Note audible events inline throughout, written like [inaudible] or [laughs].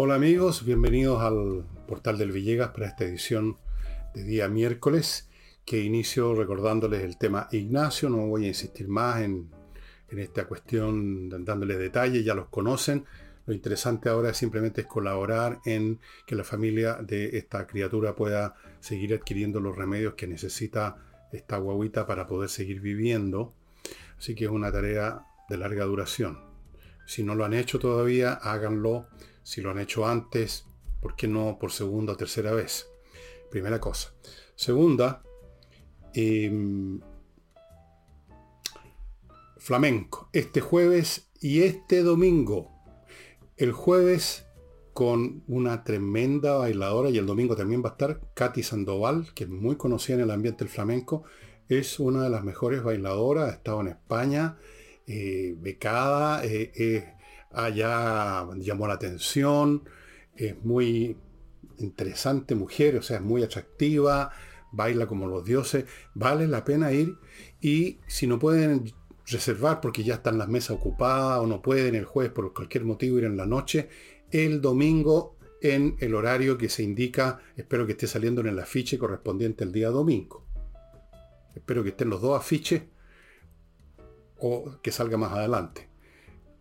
Hola amigos, bienvenidos al portal del Villegas para esta edición de día miércoles que inicio recordándoles el tema Ignacio, no voy a insistir más en, esta cuestión dándoles detalles, ya los conocen. Lo interesante ahora simplemente es colaborar en que la familia de esta criatura pueda seguir adquiriendo los remedios que necesita esta guaguita para poder seguir viviendo. Así que es una tarea de larga duración. Si no lo han hecho todavía, háganlo si lo han hecho antes, ¿por qué no por segunda o tercera vez? Primera cosa. Segunda, em, flamenco. Este jueves y este domingo. El jueves con una tremenda bailadora y el domingo también va a estar Katy Sandoval, que es muy conocida en el ambiente del flamenco. Es una de las mejores bailadoras, ha estado en España, eh, becada, eh, allá llamó la atención, es muy interesante mujer, o sea, es muy atractiva, baila como los dioses, vale la pena ir y si no pueden reservar porque ya están las mesas ocupadas o no pueden el jueves por cualquier motivo ir en la noche, el domingo en el horario que se indica, espero que esté saliendo en el afiche correspondiente al día domingo. Espero que estén los dos afiches o que salga más adelante.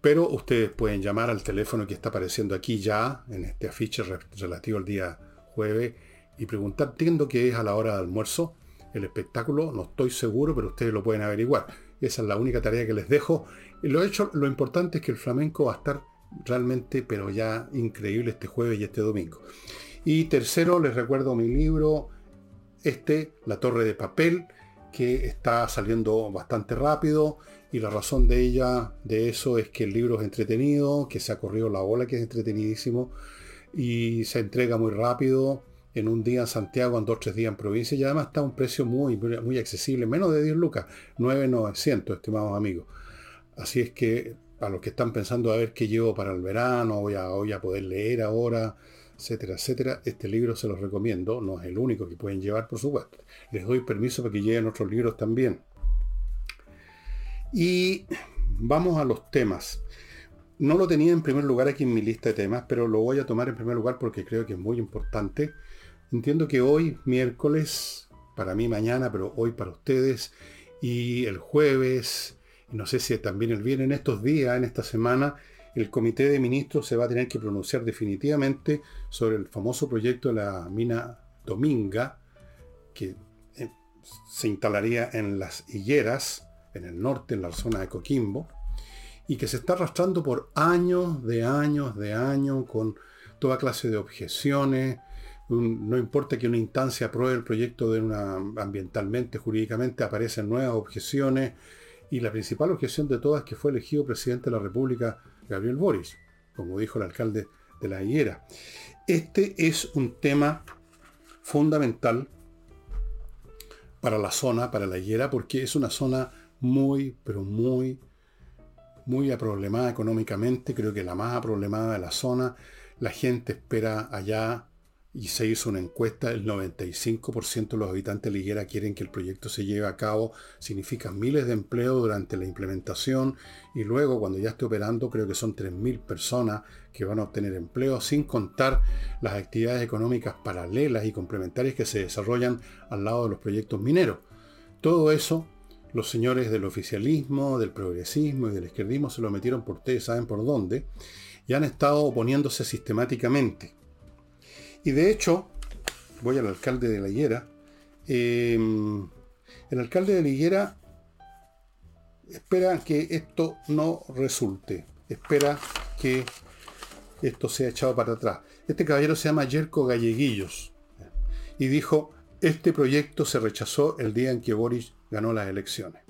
Pero ustedes pueden llamar al teléfono que está apareciendo aquí ya, en este afiche relativo al día jueves, y preguntar, entiendo que es a la hora de almuerzo el espectáculo, no estoy seguro, pero ustedes lo pueden averiguar. Esa es la única tarea que les dejo. Lo hecho, lo importante es que el flamenco va a estar realmente, pero ya increíble este jueves y este domingo. Y tercero, les recuerdo mi libro, este, La Torre de Papel, que está saliendo bastante rápido y la razón de ella, de eso, es que el libro es entretenido, que se ha corrido la ola, que es entretenidísimo, y se entrega muy rápido, en un día en Santiago, en dos o tres días en provincia, y además está a un precio muy, muy accesible, menos de 10 lucas, 9,900, estimados amigos. Así es que a los que están pensando a ver qué llevo para el verano, voy a, voy a poder leer ahora, etcétera, etcétera, este libro se los recomiendo, no es el único que pueden llevar, por supuesto. Les doy permiso para que lleven otros libros también. Y vamos a los temas. No lo tenía en primer lugar aquí en mi lista de temas, pero lo voy a tomar en primer lugar porque creo que es muy importante. Entiendo que hoy, miércoles, para mí mañana, pero hoy para ustedes, y el jueves, no sé si también el viernes, en estos días, en esta semana, el Comité de Ministros se va a tener que pronunciar definitivamente sobre el famoso proyecto de la mina Dominga, que eh, se instalaría en las higueras, en el norte, en la zona de Coquimbo, y que se está arrastrando por años de años de años con toda clase de objeciones. no importa que una instancia apruebe el proyecto de una ambientalmente, jurídicamente, aparecen nuevas objeciones. Y la principal objeción de todas es que fue elegido presidente de la República Gabriel Boris, como dijo el alcalde de la Higuera. Este es un tema fundamental para la zona, para la Higuera, porque es una zona muy, pero muy, muy aproblemada económicamente, creo que la más aproblemada de la zona. La gente espera allá, y se hizo una encuesta, el 95% de los habitantes de Liguera quieren que el proyecto se lleve a cabo, significa miles de empleos durante la implementación y luego cuando ya esté operando creo que son 3.000 personas que van a obtener empleo, sin contar las actividades económicas paralelas y complementarias que se desarrollan al lado de los proyectos mineros. Todo eso los señores del oficialismo, del progresismo y del izquierdismo se lo metieron por ustedes saben por dónde, y han estado oponiéndose sistemáticamente. Y de hecho, voy al alcalde de la Higuera, em, el alcalde de la Higuera espera que esto no resulte, espera que esto sea echado para atrás. Este caballero se llama Yerko Galleguillos y dijo, este proyecto se rechazó el día en que Boris ganó las elecciones.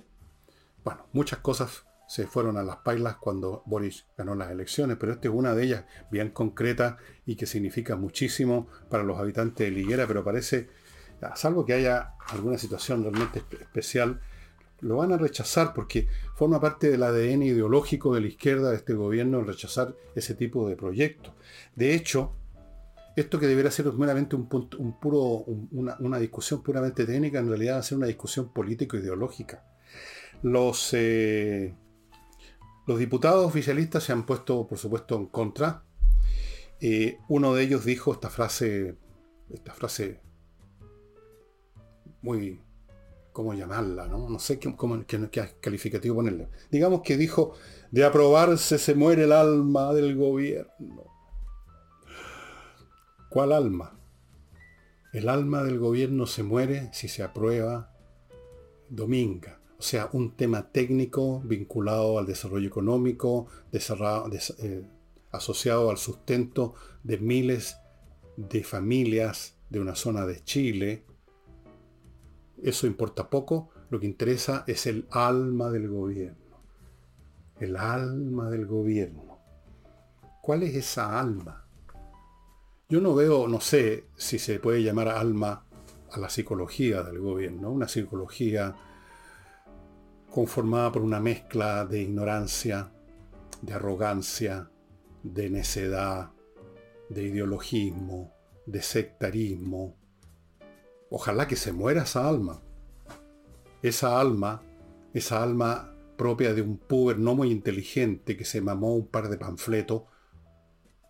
Bueno, muchas cosas se fueron a las pailas cuando Boris ganó las elecciones, pero esta es una de ellas bien concreta y que significa muchísimo para los habitantes de Liguera, pero parece, salvo que haya alguna situación realmente especial, lo van a rechazar porque forma parte del ADN ideológico de la izquierda de este gobierno rechazar ese tipo de proyectos. De hecho, esto que debería ser meramente un, puro, una, discusión puramente técnica, en realidad va a ser una discusión político-ideológica. Los, eh, los diputados oficialistas se han puesto, por supuesto, en contra. eh, uno de ellos dijo esta frase, esta frase muy, ¿cómo llamarla? No, no sé qué, cómo, qué, calificativo ponerle. Digamos que dijo, de aprobarse se muere el alma del gobierno. ¿Cuál alma? El alma del gobierno se muere si se aprueba Dominga. O sea, un tema técnico vinculado al desarrollo económico, eh, asociado al sustento de miles de familias de una zona de Chile. Eso importa poco. Lo que interesa es el alma del gobierno. El alma del gobierno. ¿Cuál es esa alma? Yo no veo, no sé si se puede llamar alma a la psicología del gobierno, una psicología conformada por una mezcla de ignorancia, de arrogancia, de necedad, de ideologismo, de sectarismo. Ojalá que se muera esa alma. Esa alma, esa alma propia de un puber no muy inteligente que se mamó un par de panfletos,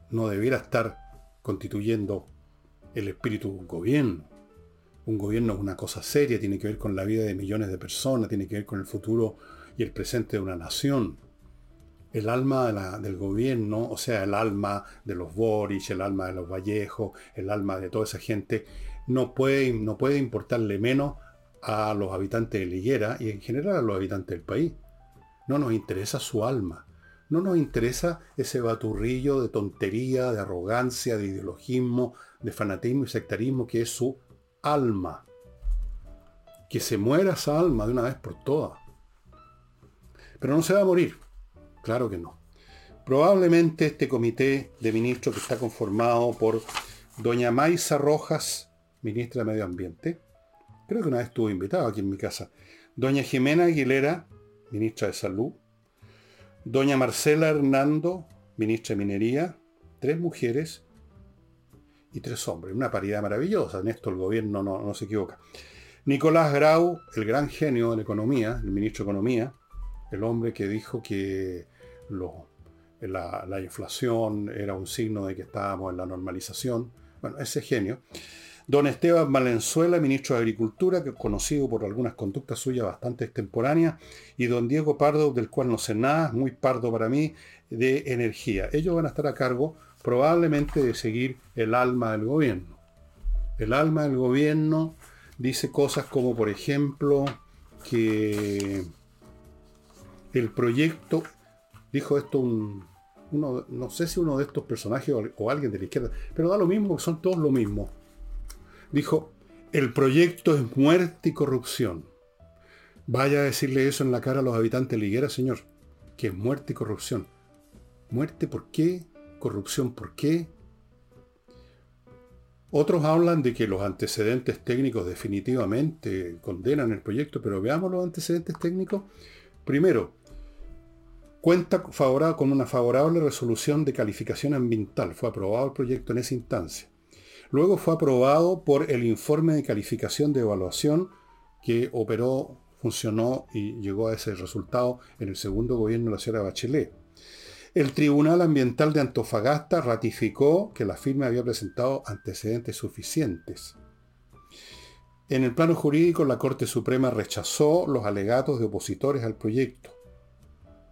no debiera estar constituyendo el espíritu de un gobierno un gobierno es una cosa seria, tiene que ver con la vida de millones de personas, tiene que ver con el futuro y el presente de una nación. El alma del gobierno, o sea, el alma de los Boris, el alma de los Vallejos, el alma de toda esa gente, no puede, no puede importarle menos a los habitantes de Liguera y en general a los habitantes del país. No nos interesa su alma. No nos interesa ese baturrillo de tontería, de arrogancia, de ideologismo, de fanatismo y sectarismo que es su alma. Que se muera esa alma de una vez por todas. Pero no se va a morir. Claro que no. Probablemente este comité de ministros que está conformado por doña Maisa Rojas, ministra de Medio Ambiente, creo que una vez estuvo invitado aquí en mi casa, doña Jimena Aguilera, ministra de Salud, doña Marcela Hernando, ministra de Minería, tres mujeres, y tres hombres. Una paridad maravillosa. En esto el gobierno no, se equivoca. Nicolás Grau, el gran genio de la economía, el ministro de Economía, el hombre que dijo que la, la, inflación era un signo de que estábamos en la normalización. Bueno, ese genio. Don Esteban Valenzuela, ministro de Agricultura, que es conocido por algunas conductas suyas bastante extemporáneas, y don Diego Pardo, del cual no sé nada, muy pardo para mí, de energía. Ellos van a estar a cargo probablemente de seguir el alma del gobierno. El alma del gobierno dice cosas como, por ejemplo, que el proyecto, dijo esto un, no sé si uno de estos personajes o, alguien de la izquierda, pero da lo mismo, son todos lo mismo. Dijo, el proyecto es muerte y corrupción. Vaya a decirle eso en la cara a los habitantes de Liguera, señor, que es muerte y corrupción. ¿Muerte por qué? corrupción. ¿Por qué? Otros hablan de que los antecedentes técnicos definitivamente condenan el proyecto, pero veamos los antecedentes técnicos. Primero, cuenta con una favorable resolución de calificación ambiental. Fue aprobado el proyecto en esa instancia. Luego fue aprobado por el informe de calificación de evaluación que operó, funcionó y llegó a ese resultado en el segundo gobierno de la señora Bachelet. El Tribunal Ambiental de Antofagasta ratificó que la firma había presentado antecedentes suficientes. En el plano jurídico, la Corte Suprema rechazó los alegatos de opositores al proyecto.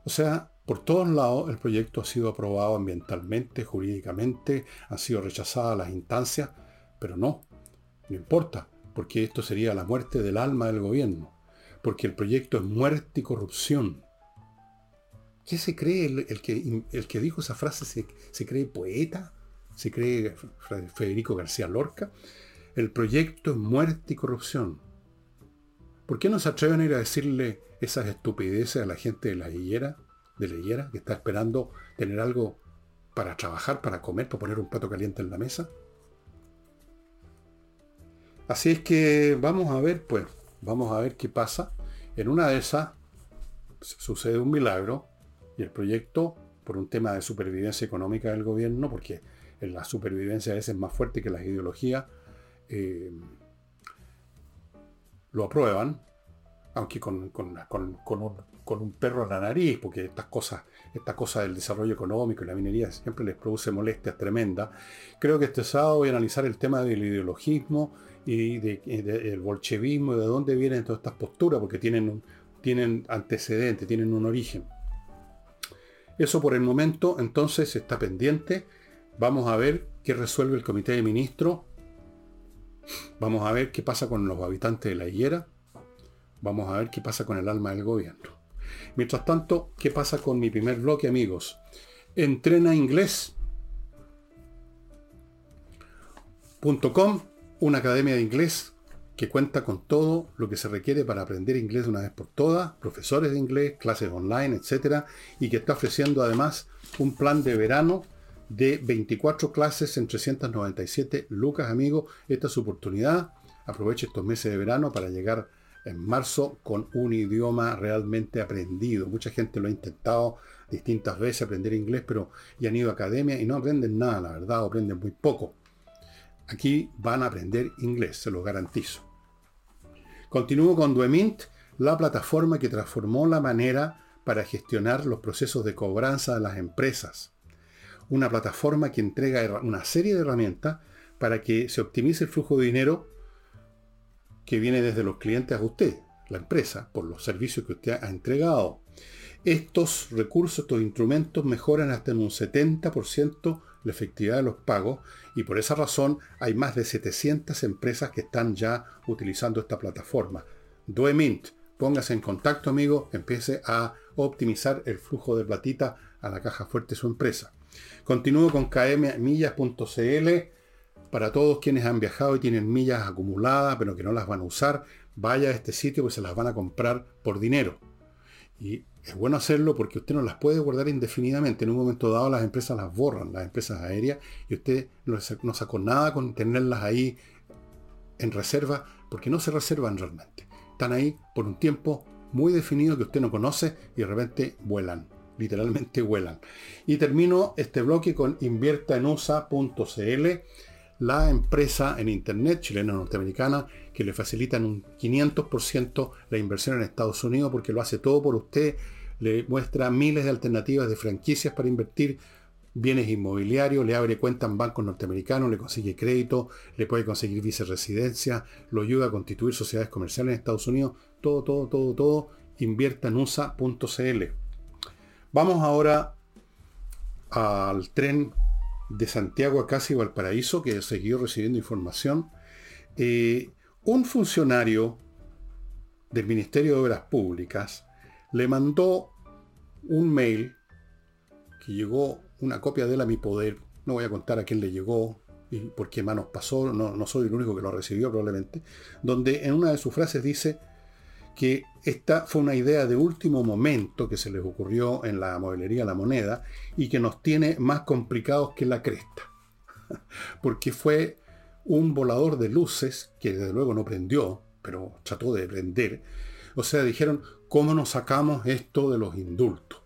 O sea, por todos lados el proyecto ha sido aprobado ambientalmente, jurídicamente, han sido rechazadas las instancias, pero no, no importa, porque esto sería la muerte del alma del gobierno, porque el proyecto es muerte y corrupción. ¿Qué se cree el, que, el que, dijo esa frase? ¿Se, cree poeta? ¿Se cree Federico García Lorca? El proyecto es muerte y corrupción. ¿Por qué no se atreven a ir a decirle esas estupideces a la gente de la higuera, de higuera, que está esperando tener algo para trabajar, para comer, para poner un plato caliente en la mesa? Así es que vamos a ver, pues, vamos a ver qué pasa. En una de esas sucede un milagro y el proyecto, por un tema de supervivencia económica del gobierno, porque la supervivencia a veces es más fuerte que las ideologías, eh, lo aprueban. Aunque con, un, perro en la nariz, porque estas cosas, esta cosa del desarrollo económico y la minería siempre les produce molestias tremendas. Creo que este sábado voy a analizar el tema del ideologismo y del bolchevismo y de dónde vienen todas estas posturas, porque tienen, tienen antecedentes, tienen un origen. Eso por el momento entonces está pendiente. Vamos a ver qué resuelve el comité de ministros. Vamos a ver qué pasa con los habitantes de la higuera. Vamos a ver qué pasa con el alma del gobierno. Mientras tanto, ¿qué pasa con mi primer bloque, amigos? Entrena inglés.com, una academia de inglés que cuenta con todo lo que se requiere para aprender inglés de una vez por todas, profesores de inglés, clases online, etc. Y que está ofreciendo además un plan de verano de 24 clases en 397 lucas, amigos. Esta es su oportunidad. Aproveche estos meses de verano para llegar en marzo con un idioma realmente aprendido. Mucha gente lo ha intentado distintas veces aprender inglés, pero ya han ido a academia y no aprenden nada, la verdad, o aprenden muy poco. Aquí van a aprender inglés, se lo garantizo. Continúo con Duemint, la plataforma que transformó la manera para gestionar los procesos de cobranza de las empresas. Una plataforma que entrega una serie de herramientas para que se optimice el flujo de dinero que viene desde los clientes a usted, la empresa, por los servicios que usted ha entregado. Estos recursos, estos instrumentos mejoran hasta en un 70% la efectividad de los pagos y por esa razón hay más de 700 empresas que están ya utilizando esta plataforma. Doemint, póngase en contacto amigo, empiece a optimizar el flujo de platita a la caja fuerte de su empresa. Continúo con kmmillas.cl para todos quienes han viajado y tienen millas acumuladas pero que no las van a usar, vaya a este sitio que se las van a comprar por dinero. Y es bueno hacerlo porque usted no las puede guardar indefinidamente. En un momento dado las empresas las borran, las empresas aéreas, y usted no, sacó nada con tenerlas ahí en reserva, porque no se reservan realmente. Están ahí por un tiempo muy definido que usted no conoce y de repente vuelan. Literalmente vuelan. Y termino este bloque con inviertaenusa.cl la empresa en Internet chilena norteamericana que le facilitan un 500% la inversión en Estados Unidos porque lo hace todo por usted, le muestra miles de alternativas de franquicias para invertir bienes inmobiliarios, le abre cuenta en bancos norteamericanos, le consigue crédito, le puede conseguir viceresidencia, lo ayuda a constituir sociedades comerciales en Estados Unidos, todo, todo, todo, todo, invierta en USA.cl. Vamos ahora al tren de Santiago a casi Valparaíso, que siguió recibiendo información, eh, un funcionario del Ministerio de Obras Públicas le mandó un mail que llegó una copia de él a mi poder. No voy a contar a quién le llegó y por qué manos pasó, no, no soy el único que lo recibió probablemente, donde en una de sus frases dice, que esta fue una idea de último momento que se les ocurrió en la modelería La Moneda y que nos tiene más complicados que la cresta. [laughs] Porque fue un volador de luces que desde luego no prendió, pero trató de prender. O sea, dijeron, ¿cómo nos sacamos esto de los indultos?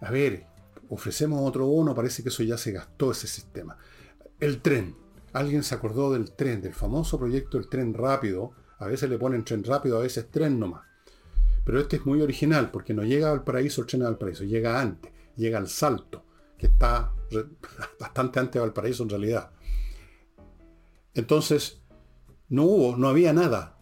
A ver, ofrecemos otro bono, parece que eso ya se gastó ese sistema. El tren. Alguien se acordó del tren, del famoso proyecto del tren rápido, a veces le ponen tren rápido, a veces tren nomás. Pero este es muy original porque no llega al paraíso el tren al paraíso, llega antes, llega al salto, que está [laughs] bastante antes de Valparaíso en realidad. Entonces, no hubo, no había nada.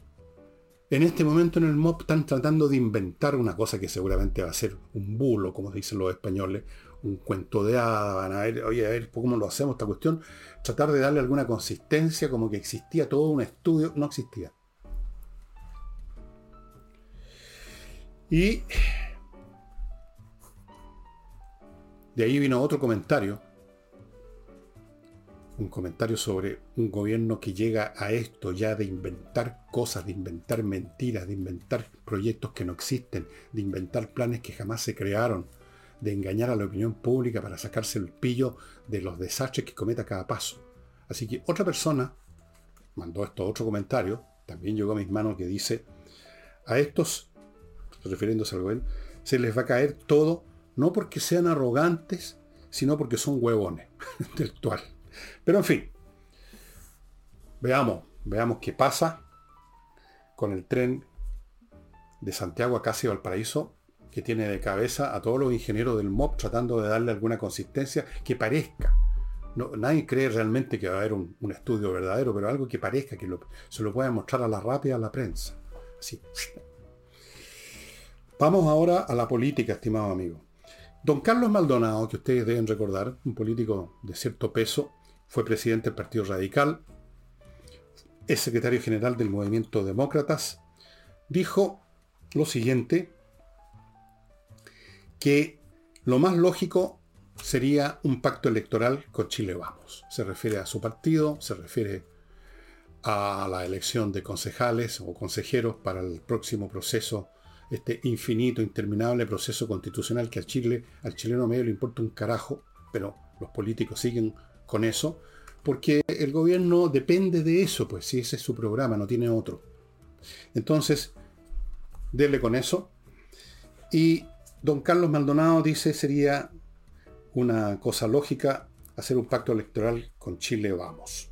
En este momento en el MOP están tratando de inventar una cosa que seguramente va a ser un bulo, como dicen los españoles, un cuento de hadas, van a ver, oye, a ver cómo lo hacemos esta cuestión, tratar de darle alguna consistencia, como que existía todo un estudio, no existía. Y de ahí vino otro comentario, un comentario sobre un gobierno que llega a esto ya de inventar cosas, de inventar mentiras, de inventar proyectos que no existen, de inventar planes que jamás se crearon, de engañar a la opinión pública para sacarse el pillo de los desastres que cometa cada paso. Así que otra persona mandó esto otro comentario, también llegó a mis manos que dice, a estos refiriéndose al gobierno, se les va a caer todo, no porque sean arrogantes, sino porque son huevones [laughs] intelectual. Pero en fin, veamos, veamos qué pasa con el tren de Santiago a casi Valparaíso, que tiene de cabeza a todos los ingenieros del MOP tratando de darle alguna consistencia que parezca. No, nadie cree realmente que va a haber un, estudio verdadero, pero algo que parezca, que se lo pueda mostrar a la rápida a la prensa. Así. Vamos ahora a la política, estimado amigo. Don Carlos Maldonado, que ustedes deben recordar, un político de cierto peso, fue presidente del Partido Radical, es secretario general del Movimiento Demócratas, dijo lo siguiente, que lo más lógico sería un pacto electoral con Chile Vamos. Se refiere a su partido, se refiere a la elección de concejales o consejeros para el próximo proceso, este infinito, interminable proceso constitucional que a Chile, al chileno medio le importa un carajo, pero los políticos siguen con eso, porque el gobierno depende de eso, pues si ese es su programa, no tiene otro. Entonces, denle con eso. Y don Carlos Maldonado dice sería una cosa lógica hacer un pacto electoral con Chile Vamos.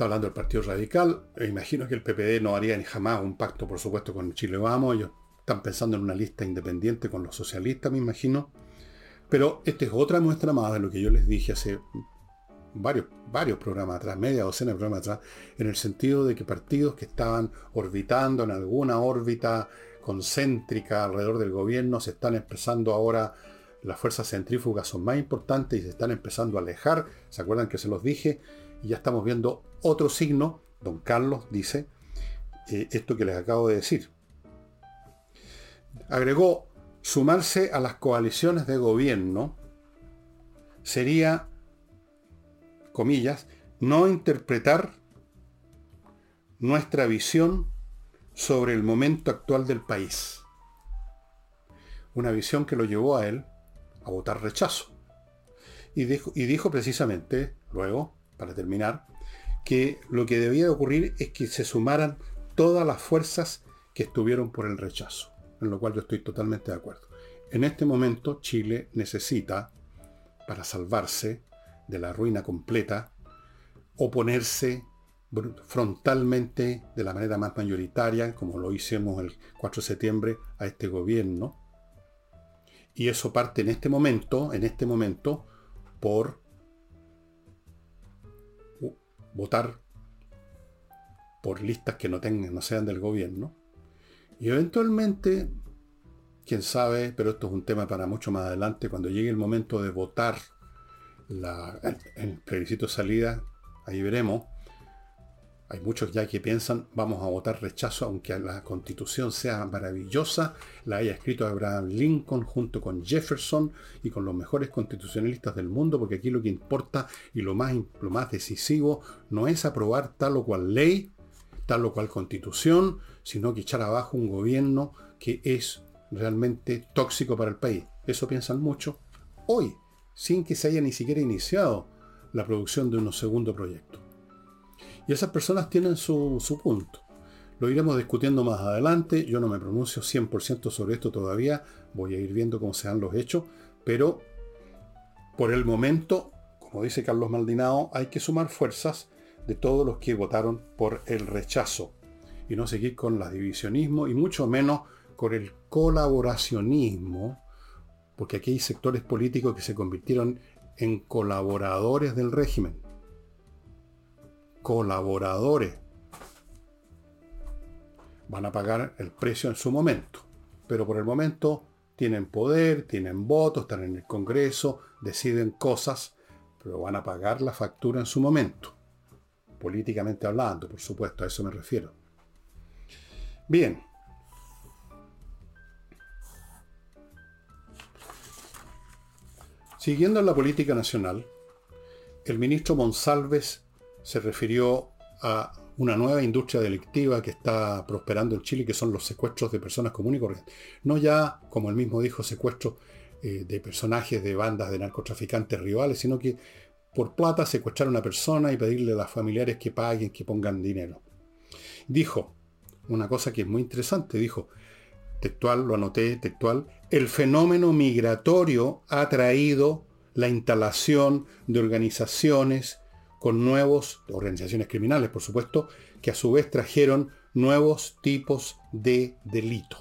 Está hablando del Partido Radical. E imagino que el PPD no haría ni jamás un pacto, por supuesto, con Chile Vamos. Ellos están pensando en una lista independiente con los socialistas, me imagino. Pero esta es otra muestra más de lo que yo les dije hace varios, varios programas atrás, media docena de programas atrás, en el sentido de que partidos que estaban orbitando en alguna órbita concéntrica alrededor del gobierno se están empezando ahora, las fuerzas centrífugas son más importantes y se están empezando a alejar. ¿Se acuerdan que se los dije? Y ya estamos viendo otro signo. Don Carlos dice eh, esto que les acabo de decir. Agregó, sumarse a las coaliciones de gobierno sería, comillas, no interpretar nuestra visión sobre el momento actual del país. Una visión que lo llevó a él a votar rechazo. Y dijo, y dijo precisamente, luego, para terminar, que lo que debía ocurrir es que se sumaran todas las fuerzas que estuvieron por el rechazo en lo cual yo estoy totalmente de acuerdo. En este momento Chile necesita, para salvarse de la ruina completa, oponerse frontalmente de la manera más mayoritaria, como lo hicimos el 4 de septiembre, a este gobierno. Y eso parte en este momento, en este momento, por votar por listas que no tengan, no sean del gobierno, y eventualmente, quién sabe, pero esto es un tema para mucho más adelante, cuando llegue el momento de votar la, el, plebiscito de salida, ahí veremos. Hay muchos ya que piensan, vamos a votar rechazo, aunque la constitución sea maravillosa, la haya escrito Abraham Lincoln junto con Jefferson y con los mejores constitucionalistas del mundo, porque aquí lo que importa y lo más, lo más decisivo no es aprobar tal o cual ley, tal o cual constitución, sino que echar abajo un gobierno que es realmente tóxico para el país. Eso piensan mucho hoy, sin que se haya ni siquiera iniciado la producción de un segundo proyecto. Y esas personas tienen su, punto. Lo iremos discutiendo más adelante. Yo no me pronuncio 100% sobre esto todavía. Voy a ir viendo cómo se dan los hechos. Pero por el momento, como dice Carlos Maldinao, hay que sumar fuerzas de todos los que votaron por el rechazo y no seguir con la divisionismo y mucho menos con el colaboracionismo, porque aquí hay sectores políticos que se convirtieron en colaboradores del régimen. Colaboradores. Van a pagar el precio en su momento, pero por el momento tienen poder, tienen votos, están en el Congreso, deciden cosas, pero van a pagar la factura en su momento. Políticamente hablando, por supuesto, a eso me refiero. Bien. Siguiendo en la política nacional, el ministro Monsalves se refirió a una nueva industria delictiva que está prosperando en Chile, que son los secuestros de personas comunes y corrientes. No ya, como él mismo dijo, secuestros eh, de personajes de bandas de narcotraficantes rivales, sino que por plata secuestrar a una persona y pedirle a los familiares que paguen, que pongan dinero. Dijo, una cosa que es muy interesante. Dijo, textual, lo anoté, textual, el fenómeno migratorio ha traído la instalación de organizaciones con nuevos, organizaciones criminales por supuesto, que a su vez trajeron nuevos tipos de delito.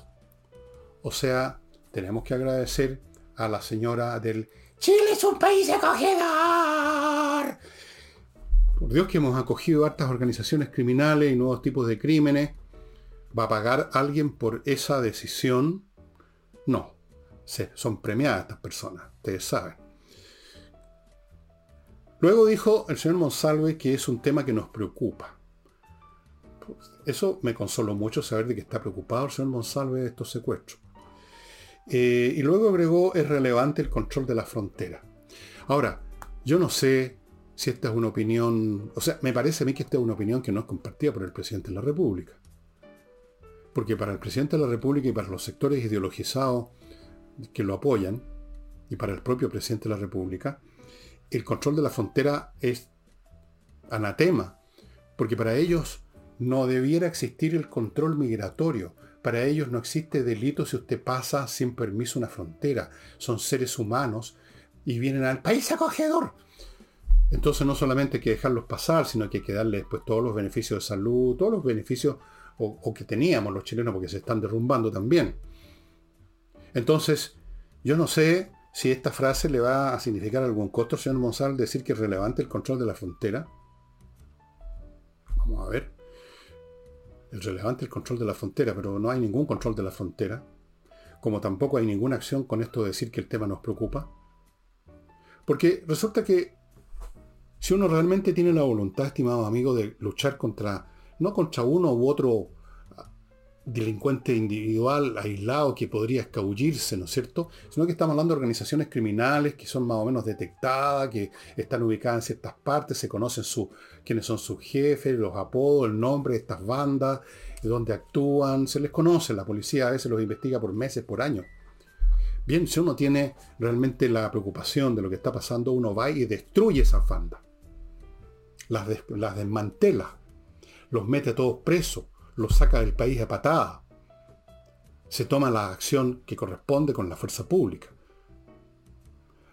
O sea, tenemos que agradecer a la señora del Chile es un país acogedor. Por Dios que hemos acogido hartas organizaciones criminales y nuevos tipos de crímenes. ¿Va a pagar alguien por esa decisión? No. son premiadas estas personas, ustedes saben. Luego dijo el señor Monsalve que es un tema que nos preocupa. Eso me consoló mucho saber de que está preocupado el señor Monsalve de estos secuestros. Eh, y luego agregó, es relevante el control de la frontera. Ahora, yo no sé si esta es una opinión, o sea, me parece a mí que esta es una opinión que no es compartida por el presidente de la República. Porque para el presidente de la República y para los sectores ideologizados que lo apoyan, y para el propio presidente de la República, el control de la frontera es anatema, porque para ellos no debiera existir el control migratorio. Para ellos no existe delito si usted pasa sin permiso una frontera. Son seres humanos y vienen al país acogedor. Entonces no solamente hay que dejarlos pasar, sino que hay que darles pues, todos los beneficios de salud, todos los beneficios o, que teníamos los chilenos porque se están derrumbando también. Entonces, yo no sé si esta frase le va a significar algún costo señor Monsalve decir que es relevante el control de la frontera. Vamos a ver. Es relevante el control de la frontera, pero no hay ningún control de la frontera. Como tampoco hay ninguna acción con esto de decir que el tema nos preocupa. Porque resulta que si uno realmente tiene la voluntad, estimado amigo, de luchar contra, no contra uno u otro delincuente individual aislado que podría escabullirse, ¿no es cierto? Sino que estamos hablando de organizaciones criminales que son más o menos detectadas, que están ubicadas en ciertas partes, se conocen su, quiénes son sus jefes, los apodos, el nombre de estas bandas, de dónde actúan, se les conoce, la policía a veces los investiga por meses, por años. Bien, si uno tiene realmente la preocupación de lo que está pasando, uno va y destruye esas bandas. Las, las desmantela, los mete a todos presos lo saca del país a patada. Se toma la acción que corresponde con la fuerza pública.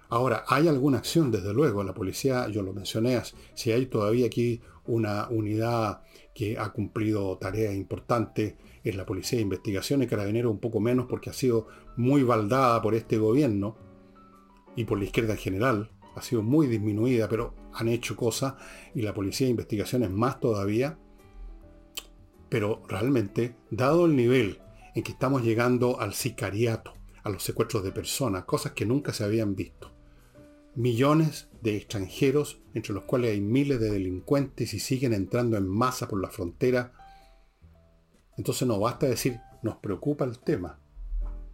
Ahora, hay alguna acción, desde luego, la policía, yo lo mencioné, si hay todavía aquí una unidad que ha cumplido tareas importantes, es la Policía de Investigación y Carabinero un poco menos porque ha sido muy baldada por este gobierno y por la izquierda en general, ha sido muy disminuida, pero han hecho cosas y la Policía de Investigación es más todavía. Pero realmente, dado el nivel en que estamos llegando al sicariato, a los secuestros de personas, cosas que nunca se habían visto, millones de extranjeros, entre los cuales hay miles de delincuentes y siguen entrando en masa por la frontera, entonces no basta decir, nos preocupa el tema.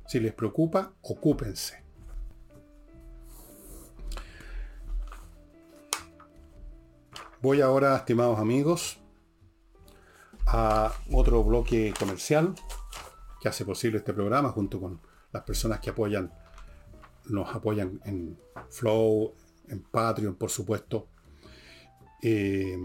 Si les preocupa, ocúpense. Voy ahora, estimados amigos, a otro bloque comercial que hace posible este programa junto con las personas que apoyan, nos apoyan en Flow, en Patreon, por supuesto. Eh,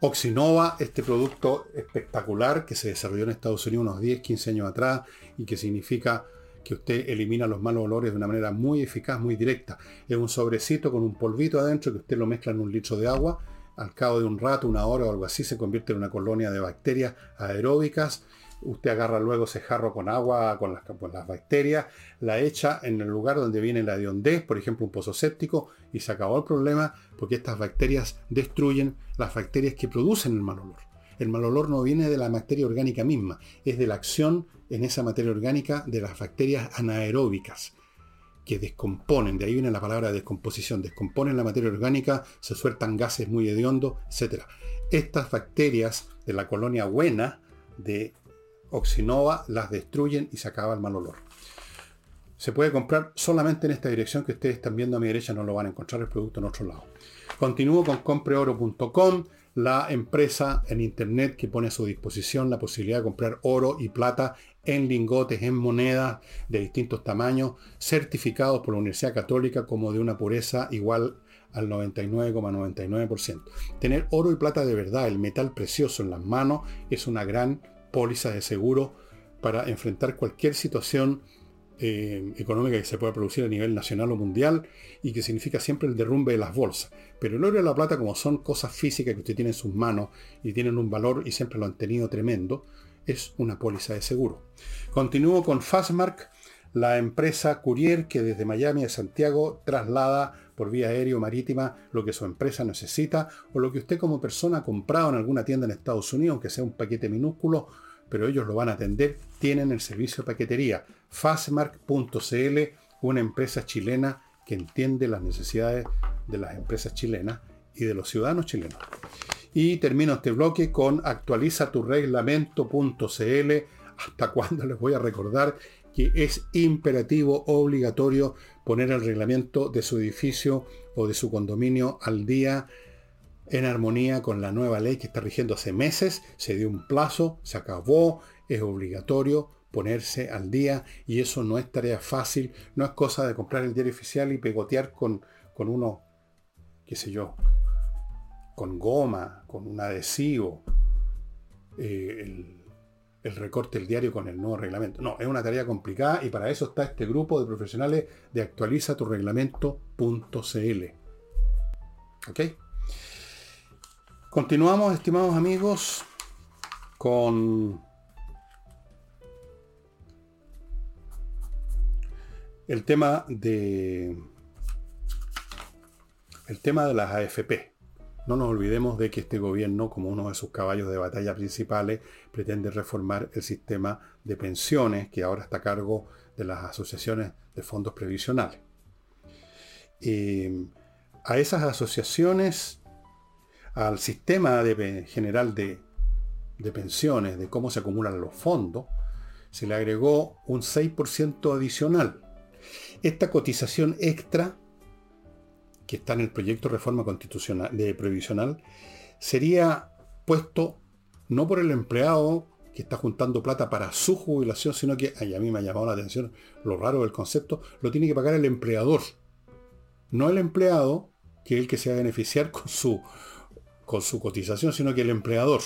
Oxinova, este producto espectacular que se desarrolló en Estados Unidos unos 10, 15 años atrás y que significa que usted elimina los malos olores de una manera muy eficaz, muy directa. Es un sobrecito con un polvito adentro que usted lo mezcla en un litro de agua al cabo de un rato, una hora o algo así, se convierte en una colonia de bacterias aeróbicas. Usted agarra luego ese jarro con agua, con las, bacterias, la echa en el lugar donde viene la hediondez, por ejemplo un pozo séptico, y se acabó el problema porque estas bacterias destruyen las bacterias que producen el mal olor. El mal olor no viene de la bacteria orgánica misma, es de la acción en esa materia orgánica de las bacterias anaeróbicas que descomponen, de ahí viene la palabra descomposición, descomponen la materia orgánica, se sueltan gases muy hediondos, etc. Estas bacterias de la colonia buena de Oxinova las destruyen y se acaba el mal olor. Se puede comprar solamente en esta dirección que ustedes están viendo a mi derecha, no lo van a encontrar el producto en otro lado. Continúo con compreoro.com, la empresa en internet que pone a su disposición la posibilidad de comprar oro y plata en lingotes, en monedas de distintos tamaños, certificados por la Universidad Católica como de una pureza igual al 99,99%. Tener oro y plata de verdad, el metal precioso en las manos, es una gran póliza de seguro para enfrentar cualquier situación eh, económica que se puede producir a nivel nacional o mundial y que significa siempre el derrumbe de las bolsas. Pero el oro y la plata, como son cosas físicas que usted tiene en sus manos y tienen un valor y siempre lo han tenido tremendo, es una póliza de seguro. Continúo con Fastmark, la empresa courier que desde Miami a Santiago traslada por vía aérea o marítima lo que su empresa necesita o lo que usted como persona ha comprado en alguna tienda en Estados Unidos, aunque sea un paquete minúsculo, pero ellos lo van a atender, tienen el servicio de paquetería. Fastmark.cl, una empresa chilena que entiende las necesidades de las empresas chilenas y de los ciudadanos chilenos. Y termino este bloque con actualiza tu reglamento.cl. ¿Hasta cuándo [laughs] les voy a recordar que es imperativo, obligatorio poner el reglamento de su edificio o de su condominio al día en armonía con la nueva ley que está rigiendo hace meses, se dio un plazo, se acabó, es obligatorio ponerse al día y eso no es tarea fácil, no es cosa de comprar el diario oficial y pegotear con, con uno, qué sé yo, con goma, con un adhesivo, eh, el, recorte del diario con el nuevo reglamento. No, es una tarea complicada y para eso está este grupo de profesionales de actualiza tu reglamento.cl. ¿Ok? Continuamos, estimados amigos, con el tema de el tema de las AFP. No nos olvidemos de que este gobierno, como uno de sus caballos de batalla principales, pretende reformar el sistema de pensiones que ahora está a cargo de las asociaciones de fondos previsionales. a esas asociaciones al sistema general de, pensiones, de cómo se acumulan los fondos, se le agregó un 6% adicional. Esta cotización extra, que está en el proyecto de reforma constitucional de previsional, sería puesto no por el empleado que está juntando plata para su jubilación, sino que, a mí me ha llamado la atención lo raro del concepto, lo tiene que pagar el empleador. No el empleado, que es el que se va a beneficiar [laughs] con su con su cotización, sino que el empleador.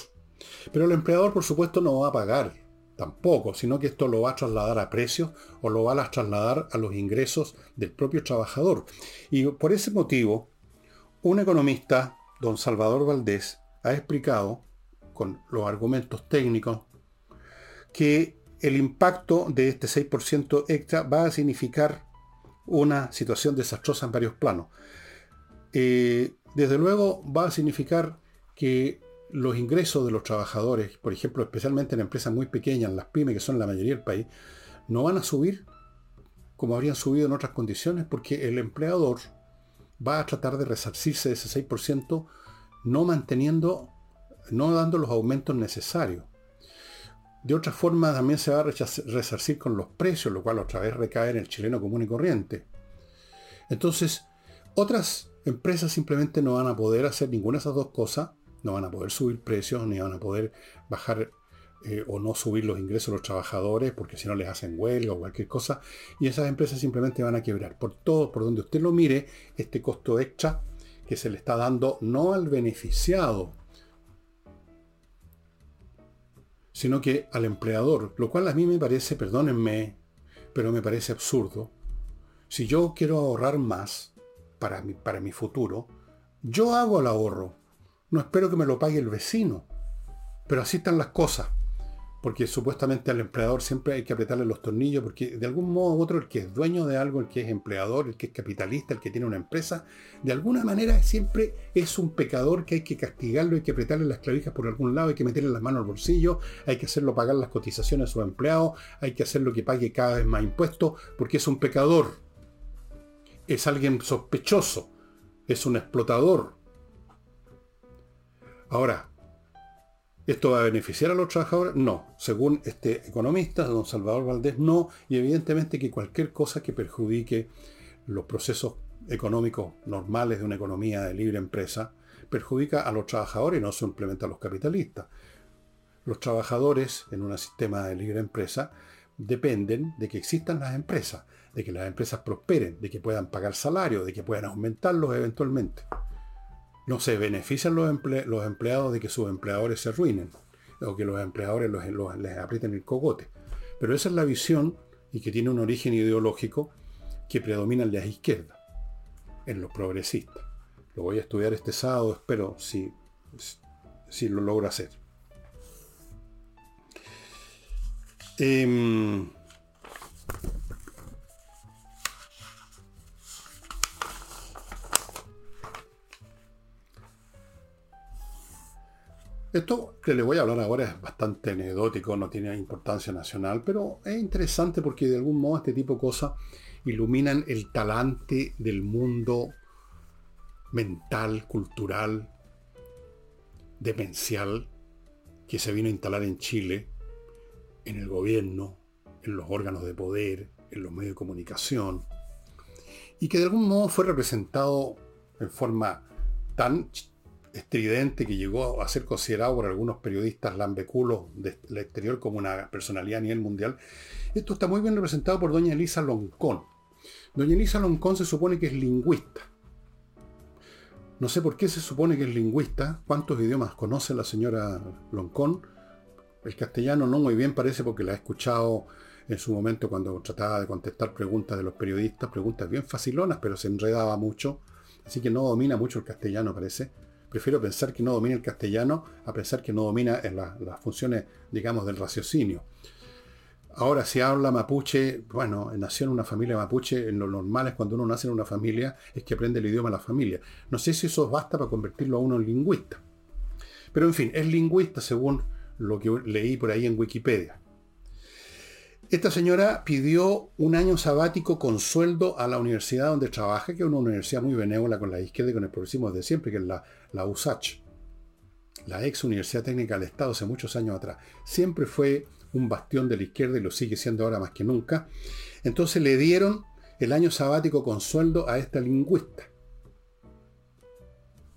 Pero el empleador, por supuesto, no va a pagar tampoco, sino que esto lo va a trasladar a precios o lo va a trasladar a los ingresos del propio trabajador. Y por ese motivo, un economista, don Salvador Valdés, ha explicado, con los argumentos técnicos, que el impacto de este 6% extra va a significar una situación desastrosa en varios planos. Eh, desde luego va a significar que los ingresos de los trabajadores, por ejemplo, especialmente en empresas muy pequeñas, las pymes, que son la mayoría del país, no van a subir como habrían subido en otras condiciones, porque el empleador va a tratar de resarcirse de ese 6%, no manteniendo, no dando los aumentos necesarios. De otra forma, también se va a resarcir con los precios, lo cual otra vez recae en el chileno común y corriente. Entonces, otras empresas simplemente no van a poder hacer ninguna de esas dos cosas, no van a poder subir precios, ni van a poder bajar eh, o no subir los ingresos de los trabajadores, porque si no les hacen huelga o cualquier cosa, y esas empresas simplemente van a quebrar. Por todo, por donde usted lo mire, este costo extra que se le está dando no al beneficiado, sino que al empleador, lo cual a mí me parece, perdónenme, pero me parece absurdo. Si yo quiero ahorrar más, para mi, para mi futuro, yo hago el ahorro. No espero que me lo pague el vecino. Pero así están las cosas. Porque supuestamente al empleador siempre hay que apretarle los tornillos, porque de algún modo u otro el que es dueño de algo, el que es empleador, el que es capitalista, el que tiene una empresa, de alguna manera siempre es un pecador que hay que castigarlo, hay que apretarle las clavijas por algún lado, hay que meterle las manos al bolsillo, hay que hacerlo pagar las cotizaciones a su empleado, hay que hacerlo que pague cada vez más impuestos, porque es un pecador es alguien sospechoso, es un explotador. Ahora, ¿esto va a beneficiar a los trabajadores? No. Según este economista, don Salvador Valdés, no. Y evidentemente que cualquier cosa que perjudique los procesos económicos normales de una economía de libre empresa, perjudica a los trabajadores y no simplemente a los capitalistas. Los trabajadores en un sistema de libre empresa dependen de que existan las empresas de que las empresas prosperen, de que puedan pagar salarios, de que puedan aumentarlos eventualmente. No se benefician los, empleados de que sus empleadores se arruinen o que los empleadores les aprieten el cogote. Pero esa es la visión y que tiene un origen ideológico que predomina en las izquierdas, en los progresistas. Lo voy a estudiar este sábado, espero si, si lo logro hacer. Em, Esto que le voy a hablar ahora es bastante anecdótico, no tiene importancia nacional, pero es interesante porque de algún modo este tipo de cosas iluminan el talante del mundo mental, cultural, demencial que se vino a instalar en Chile, en el gobierno, en los órganos de poder, en los medios de comunicación, y que de algún modo fue representado en forma tan estridente que llegó a ser considerado por algunos periodistas lambeculos del exterior como una personalidad a nivel mundial. Esto está muy bien representado por doña Elisa Loncón. Doña Elisa Loncón se supone que es lingüista. No sé por qué se supone que es lingüista, cuántos idiomas conoce la señora Loncón. El castellano no muy bien parece porque la he escuchado en su momento cuando trataba de contestar preguntas de los periodistas, preguntas bien facilonas, pero se enredaba mucho. Así que no domina mucho el castellano, parece prefiero pensar que no domina el castellano a pensar que no domina en las funciones, digamos, del raciocinio. Ahora, si habla mapuche, bueno, nació en una familia mapuche, en lo normal es cuando uno nace en una familia, es que aprende el idioma de la familia. No sé si eso basta para convertirlo a uno en lingüista. Pero en fin, es lingüista según lo que leí por ahí en Wikipedia. Esta señora pidió un año sabático con sueldo a la universidad donde trabaja, que es una universidad muy benévola con la izquierda y con el progresismo de siempre, que es la, la USACH, la ex Universidad Técnica del Estado hace muchos años atrás. Siempre fue un bastión de la izquierda y lo sigue siendo ahora más que nunca. Entonces le dieron el año sabático con sueldo a esta lingüista.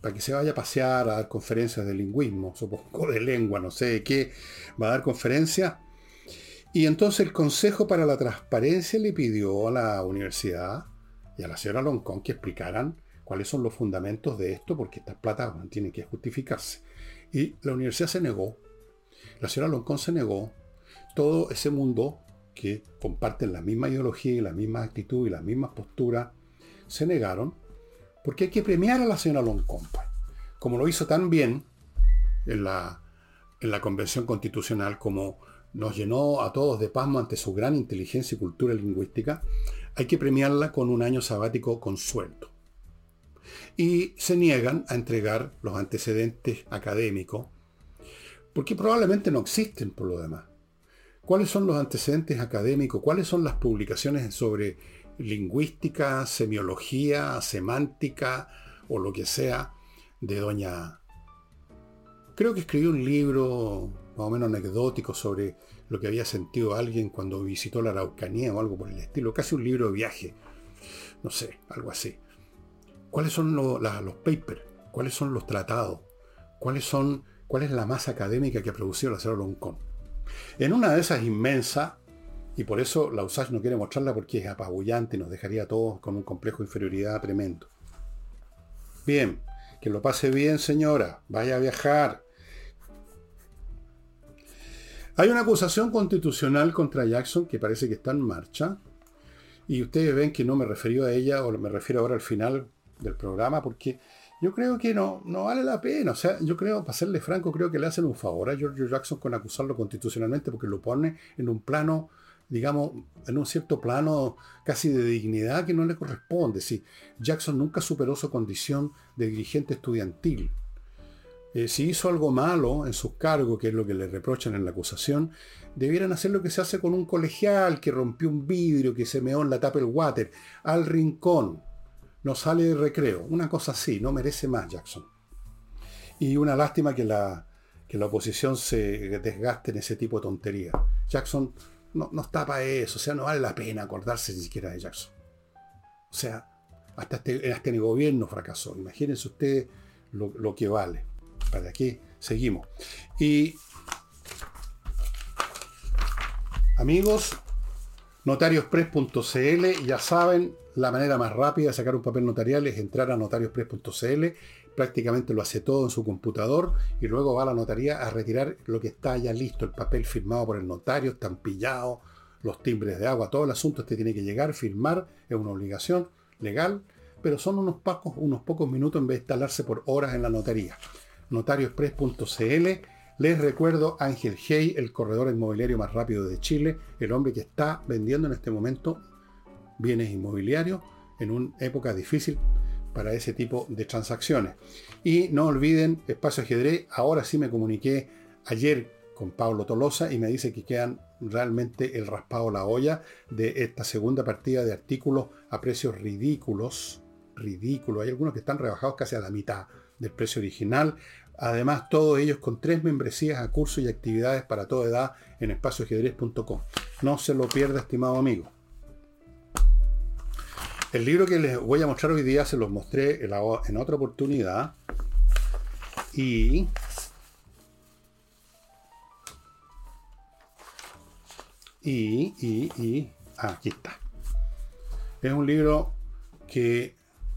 Para que se vaya a pasear, a dar conferencias de lingüismo, supongo de lengua, no sé de qué, va a dar conferencias y entonces el Consejo para la Transparencia le pidió a la universidad y a la señora Loncón que explicaran cuáles son los fundamentos de esto, porque estas plata tienen que justificarse. Y la universidad se negó. La señora Loncón se negó. Todo ese mundo que comparten la misma ideología y la misma actitud y las mismas posturas, se negaron, porque hay que premiar a la señora Loncón. Pues. Como lo hizo tan bien en la, en la Convención Constitucional, como nos llenó a todos de pasmo ante su gran inteligencia y cultura lingüística, hay que premiarla con un año sabático con sueldo. Y se niegan a entregar los antecedentes académicos, porque probablemente no existen por lo demás. ¿Cuáles son los antecedentes académicos? ¿Cuáles son las publicaciones sobre lingüística, semiología, semántica o lo que sea de doña... Creo que escribió un libro más o menos anecdótico sobre lo que había sentido alguien cuando visitó la Araucanía o algo por el estilo, casi un libro de viaje, no sé, algo así. ¿Cuáles son los papers? ¿Cuáles son los tratados? ¿Cuáles son, ¿Cuál es la masa académica que ha producido la Cerro Loncón? En una de esas inmensas, y por eso la USACH no quiere mostrarla porque es apabullante y nos dejaría a todos con un complejo de inferioridad tremendo. Bien, que lo pase bien señora, vaya a viajar, hay una acusación constitucional contra Jackson que parece que está en marcha. Y ustedes ven que no me refiero a ella, o me refiero ahora al final del programa, porque yo creo que no, no vale la pena. O sea, yo creo, para serle franco, creo que le hacen un favor a George Jackson con acusarlo constitucionalmente, porque lo pone en un plano, digamos, en un cierto plano casi de dignidad que no le corresponde. Si Jackson nunca superó su condición de dirigente estudiantil. Eh, si hizo algo malo en sus cargos, que es lo que le reprochan en la acusación, debieran hacer lo que se hace con un colegial que rompió un vidrio, que se meó en la tapa el water, al rincón, no sale de recreo, una cosa así, no merece más Jackson. Y una lástima que la, que la oposición se desgaste en ese tipo de tontería. Jackson no, no está para eso, o sea, no vale la pena acordarse ni siquiera de Jackson. O sea, hasta este, hasta el gobierno fracasó. Imagínense ustedes lo que vale. Para aquí seguimos. Y amigos, notariospress.cl, ya saben, la manera más rápida de sacar un papel notarial es entrar a notariospress.cl, prácticamente lo hace todo en su computador y luego va a la notaría a retirar lo que está ya listo, el papel firmado por el notario, estampillado, los timbres de agua, todo el asunto este tiene que llegar, firmar, es una obligación legal, pero son unos pocos, unos pocos minutos en vez de instalarse por horas en la notaría. Notarioexpress.cl les recuerdo Ángel Hey, el corredor inmobiliario más rápido de Chile, el hombre que está vendiendo en este momento bienes inmobiliarios en una época difícil para ese tipo de transacciones. Y no olviden Espacio Ajedrez, ahora sí me comuniqué ayer con Pablo Tolosa y me dice que quedan realmente el raspado la olla de esta segunda partida de artículos a precios ridículos. Ridículos. Hay algunos que están rebajados casi a la mitad del precio original. Además, todos ellos con tres membresías a cursos y actividades para toda edad en espacioajedrez.com. No se lo pierda, estimado amigo. El libro que les voy a mostrar hoy día se los mostré en otra oportunidad. Y y, y, y, aquí está. Es un libro que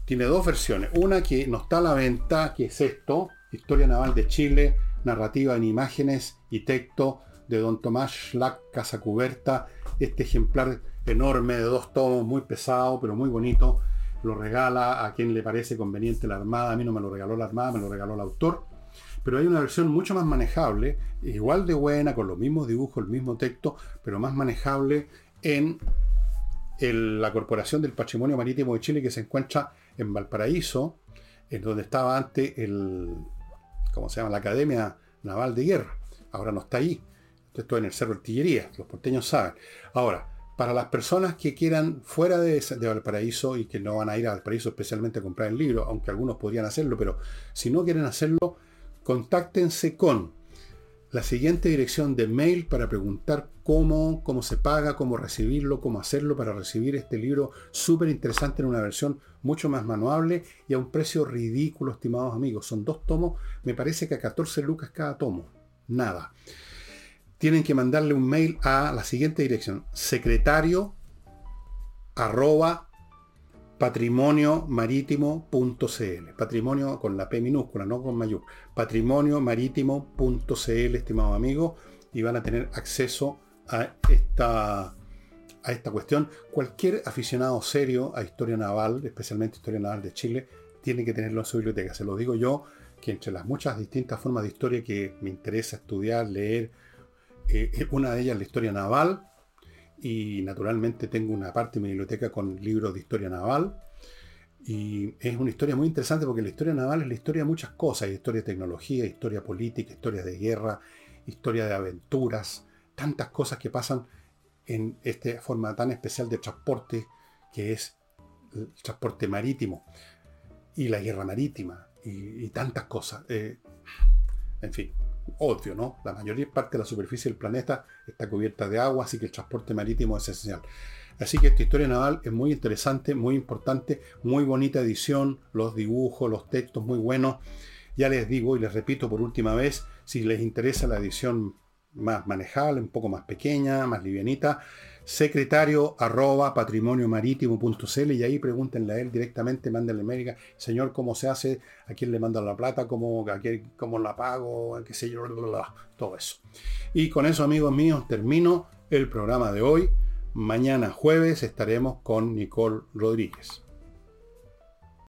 tiene dos versiones. Una que no está a la venta, que es esto, Historia Naval de Chile, narrativa en imágenes y texto de don Tomás Schlack, Casa Cuberta. Este ejemplar enorme de dos tomos, muy pesado, pero muy bonito. Lo regala a quien le parece conveniente la Armada. A mí no me lo regaló la Armada, me lo regaló el autor. Pero hay una versión mucho más manejable, igual de buena, con los mismos dibujos, el mismo texto, pero más manejable en la Corporación del Patrimonio Marítimo de Chile que se encuentra en Valparaíso, en donde estaba antes el, ¿cómo se llama? La Academia Naval de Guerra. Ahora no está ahí. Esto en el Cerro Artillería, los porteños saben. Ahora, para las personas que quieran fuera de, de, Valparaíso y que no van a ir a Valparaíso especialmente a comprar el libro, aunque algunos podrían hacerlo, pero si no quieren hacerlo, contáctense con la siguiente dirección de mail para preguntar cómo, cómo se paga, cómo recibirlo, cómo hacerlo para recibir este libro súper interesante en una versión mucho más manuable y a un precio ridículo, estimados amigos. Son dos tomos, me parece que a 14 lucas cada tomo. Nada. Tienen que mandarle un mail a la siguiente dirección. Secretario arroba patrimoniomarítimo.cl. Patrimonio con la P minúscula, no con mayor. Patrimoniomarítimo.cl, estimado amigo, y van a tener acceso a esta, a esta cuestión. Cualquier aficionado serio a historia naval, especialmente historia naval de Chile, tiene que tenerlo en su biblioteca. Se lo digo yo, que entre las muchas distintas formas de historia que me interesa estudiar, leer, eh, una de ellas la historia naval, y naturalmente tengo una parte de mi biblioteca con libros de historia naval. Y es una historia muy interesante porque la historia naval es la historia de muchas cosas, historia de tecnología, historia política, historia de guerra, historia de aventuras, tantas cosas que pasan en esta forma tan especial de transporte que es el transporte marítimo y la guerra marítima y, tantas cosas. Eh, en fin, obvio, ¿no? La mayoría parte de la superficie del planeta está cubierta de agua, así que el transporte marítimo es esencial. Así que esta historia naval es muy interesante, muy importante, muy bonita edición, los dibujos, los textos muy buenos. Ya les digo y les repito por última vez, si les interesa la edición más manejable, un poco más pequeña, más livianita, secretario arroba patrimoniomarítimo.cl y ahí pregúntenle a él directamente, mándenle América, señor, ¿cómo se hace? ¿A quién le mandan la plata? ¿Cómo, a quién, cómo la pago? ¿Qué sé yo? Todo eso. Y con eso, amigos míos, termino el programa de hoy. Mañana jueves estaremos con Nicole Rodríguez.